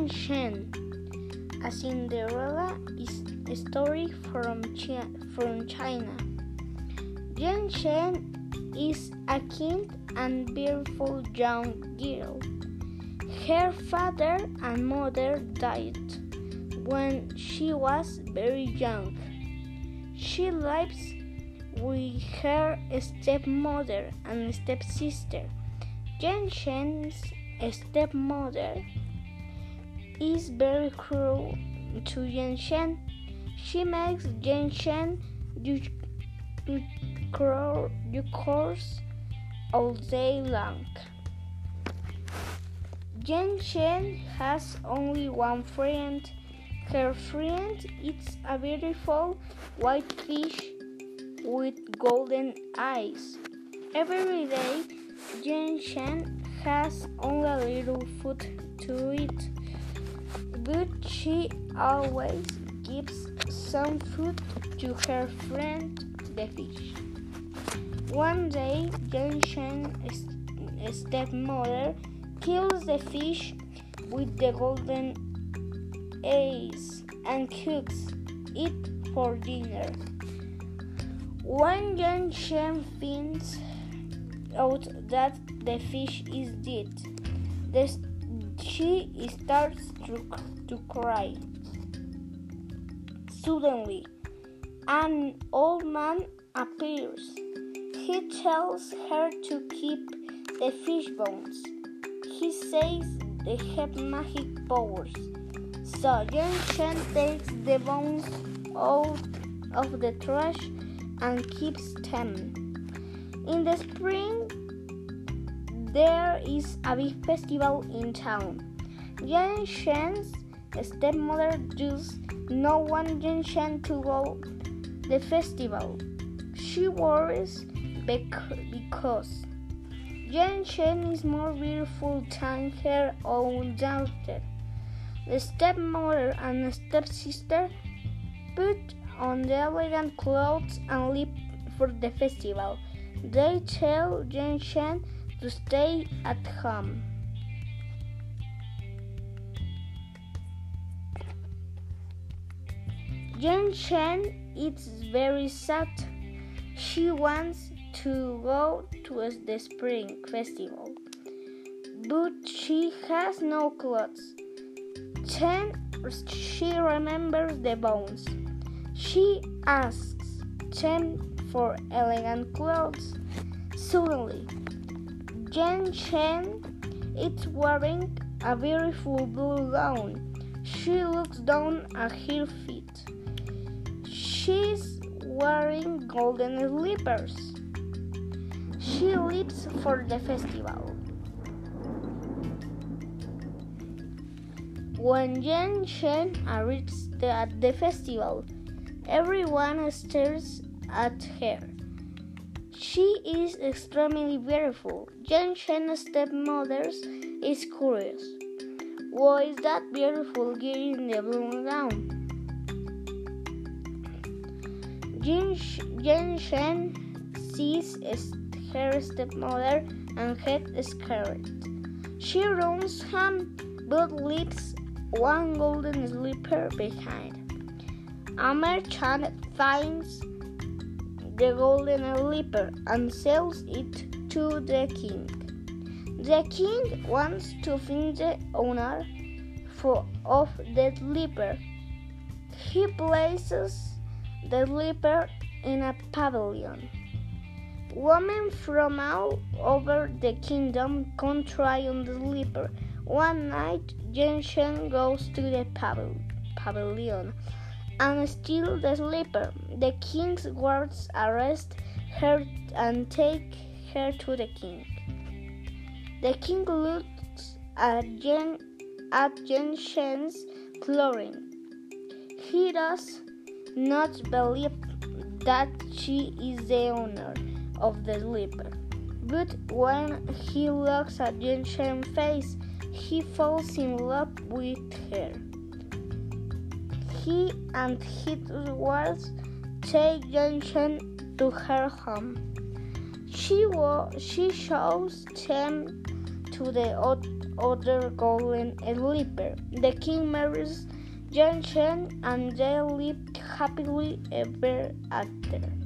a Cinderella is a story from China. From China. Yan Shen is a kind and beautiful young girl. Her father and mother died when she was very young. She lives with her stepmother and stepsister. Yan Shen's stepmother is very cruel to Yan Shen. She makes Yan Shen do, do, do course all day long. Yan Shen has only one friend. Her friend is a beautiful white fish with golden eyes. Every day, Yan Shen has only a little food to eat, but she always gives some food to her friend, the fish. One day, Yan Shen's stepmother kills the fish with the golden eyes and cooks it for dinner. When Yan Shen finds out that the fish is dead, the, she starts to, to cry. Suddenly, an old man appears. He tells her to keep the fish bones. He says they have magic powers. So Yan Shen takes the bones out of the trash and keeps them. In the spring, there is a big festival in town. Yan Shen's stepmother does no want Yan Shen to go the festival. She worries because Yan Shen is more beautiful than her own daughter. The stepmother and the stepsister put on the elegant clothes and leave for the festival. They tell Yan Shen to stay at home. Yan Shen is very sad. She wants to go to the spring festival, but she has no clothes. Then she remembers the bones. She asks them for elegant clothes. Suddenly, Yan Shen is wearing a beautiful blue gown. She looks down at her feet. She's wearing golden slippers. She leaves for the festival. When Yan Shen arrives at the festival, everyone stares at her. She is extremely beautiful. Yan Shen's stepmother is curious. Why is that beautiful girl in the blue gown? Yan Shen sees her stepmother and gets scared. She runs home but leaves one golden slipper behind. A merchant finds the golden slipper and sells it to the king. The king wants to find the owner for, of the slipper. He places the slipper in a pavilion. Women from all over the kingdom come try on the slipper. One night, Yan Shen goes to the pavilion and steals the slipper. The king's guards arrest her and take her to the king. The king looks at Yan, at clothing. He does not believe that she is the owner of the slipper. But when he looks at Yan Shen's face, he falls in love with her. He and his guards take Yan Shen to her home. She, wa- she shows them to the other golden slipper. The king marries Jen Chen, and they lived happily ever after.